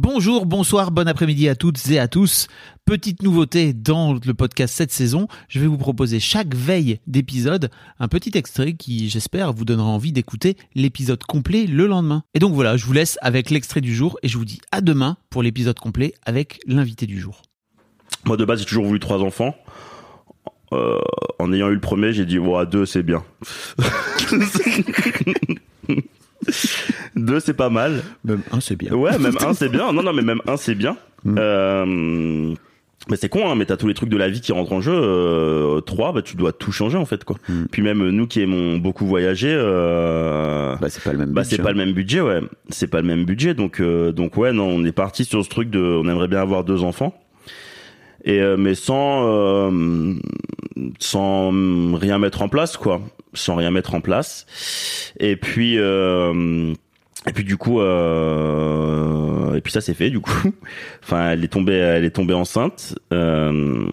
Bonjour, bonsoir, bon après-midi à toutes et à tous. Petite nouveauté dans le podcast cette saison, je vais vous proposer chaque veille d'épisode un petit extrait qui, j'espère, vous donnera envie d'écouter l'épisode complet le lendemain. Et donc voilà, je vous laisse avec l'extrait du jour et je vous dis à demain pour l'épisode complet avec l'invité du jour. Moi, de base, j'ai toujours voulu trois enfants. Euh, en ayant eu le premier, j'ai dit, ouais, deux, c'est bien. deux, c'est pas mal. Même un, c'est bien. Ouais, même un, c'est bien. Non, non, mais même un, c'est bien. Euh, mais c'est con, hein, mais t'as tous les trucs de la vie qui rentrent en jeu. Euh, trois, bah, tu dois tout changer, en fait, quoi. Puis même nous qui aimons beaucoup voyager, euh, Bah, c'est pas le même bah, budget, c'est pas hein. le même budget, ouais. C'est pas le même budget, donc, euh, donc ouais, non, on est parti sur ce truc de, on aimerait bien avoir deux enfants. Et euh, mais sans euh, sans rien mettre en place quoi sans rien mettre en place et puis euh, et puis du coup euh, et puis ça s'est fait du coup enfin elle est tombée elle est tombée enceinte euh,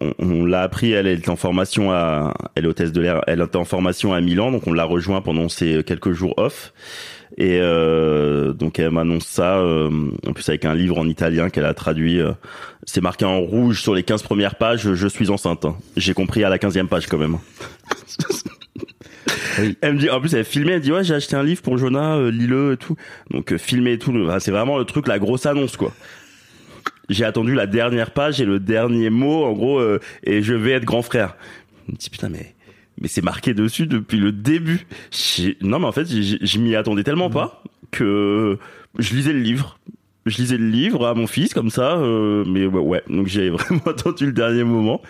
on, on l'a appris elle est en formation à elle est hôtesse de l'air elle était en formation à Milan donc on l'a rejoint pendant ces quelques jours off et euh, donc elle m'annonce ça, euh, en plus avec un livre en italien qu'elle a traduit. euh, c'est marqué en rouge sur les 15 premières pages, je suis enceinte. J'ai compris à la 15e page quand même. Oui. Elle me dit, en plus elle filmé, elle dit ouais j'ai acheté un livre pour Jonah, euh, lis-le et tout. Donc euh, filmé et tout, c'est vraiment le truc, la grosse annonce quoi. J'ai attendu la dernière page et le dernier mot, en gros, euh, et je vais être grand frère. Je me dis putain mais mais c'est marqué dessus depuis le début. Non, mais en fait, je m'y attendais tellement pas que je lisais le livre. Je lisais le livre à mon fils comme ça, euh, mais ouais, donc j'ai vraiment attendu le dernier moment.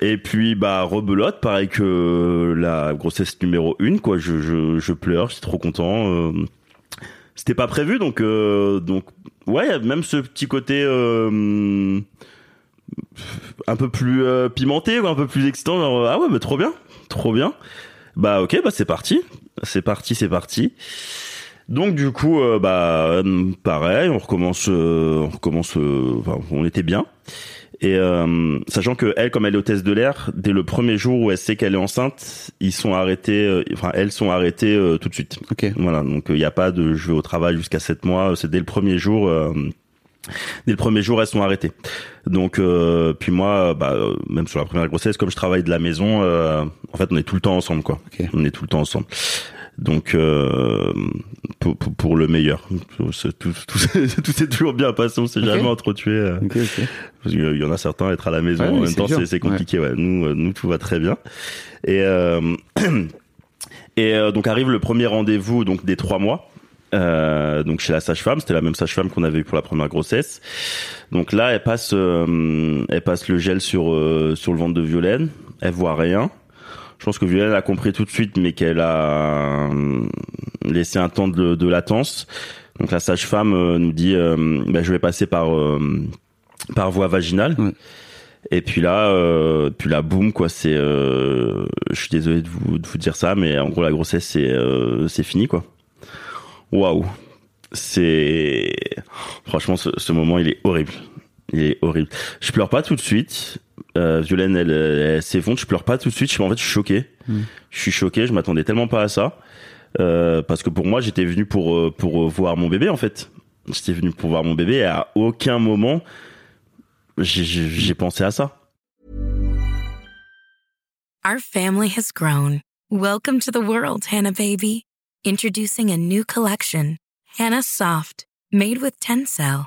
Et puis bah rebelote, pareil que la grossesse numéro une, quoi. Je, je, je pleure, j'étais trop content. euh, C'était pas prévu, donc euh, donc ouais, même ce petit côté un peu plus pimenté, un peu plus excitant. Genre, ah ouais, mais trop bien, trop bien. Bah ok, bah c'est parti, c'est parti, c'est parti. Donc du coup, euh, bah pareil, on recommence, euh, on recommence, euh, enfin, on était bien. Et euh, sachant que elle, comme elle est hôtesse de l'air, dès le premier jour où elle sait qu'elle est enceinte, ils sont arrêtés, euh, enfin elles sont arrêtées euh, tout de suite. Ok. Voilà, donc il n'y a pas de je vais au travail jusqu'à 7 mois, c'est dès le premier jour. euh, Dès le premier jour, elles sont arrêtées. Donc, euh, puis moi, bah, euh, même sur la première grossesse, comme je travaille de la maison, euh, en fait, on est tout le temps ensemble, quoi. Ok. On est tout le temps ensemble. Donc, euh, pour, pour, pour le meilleur, tout, tout, tout s'est toujours bien passé. On s'est Ok. jamais entretué. euh, Ok, ok. parce qu'il y en a certains être à la maison Ouais, en même temps, c'est compliqué. Ouais. Nous, euh, nous, tout va très bien. Et euh, et euh, donc arrive le premier rendez-vous donc des trois mois. Euh, donc chez la sage-femme, c'était la même sage-femme qu'on avait eu pour la première grossesse. Donc là, elle passe, euh, elle passe le gel sur euh, sur le ventre de Violaine. Elle voit rien. Je pense que Violaine a compris tout de suite, mais qu'elle a euh, laissé un temps de, de latence. Donc la sage-femme euh, nous dit, euh, bah, je vais passer par euh, par voie vaginale. Et puis là, euh, puis là, boum, quoi. C'est, euh, je suis désolé de vous, de vous dire ça, mais en gros, la grossesse, c'est, euh, c'est fini, quoi. Waouh, c'est, franchement, ce, ce moment, il est horrible. Il est horrible. Je pleure pas tout de suite. Euh, Violaine, elle, elle s'effondre. Je pleure pas tout de suite. Je suis en fait, je suis choqué. Je suis choqué. Je m'attendais tellement pas à ça. Euh, parce que pour moi, j'étais venu pour euh, pour voir mon bébé en fait. J'étais venu pour voir mon bébé et à aucun moment j'ai pensé à ça. Our family has grown. Welcome to the world, Hannah baby. Introducing a new collection, Hannah Soft, made with Tencel.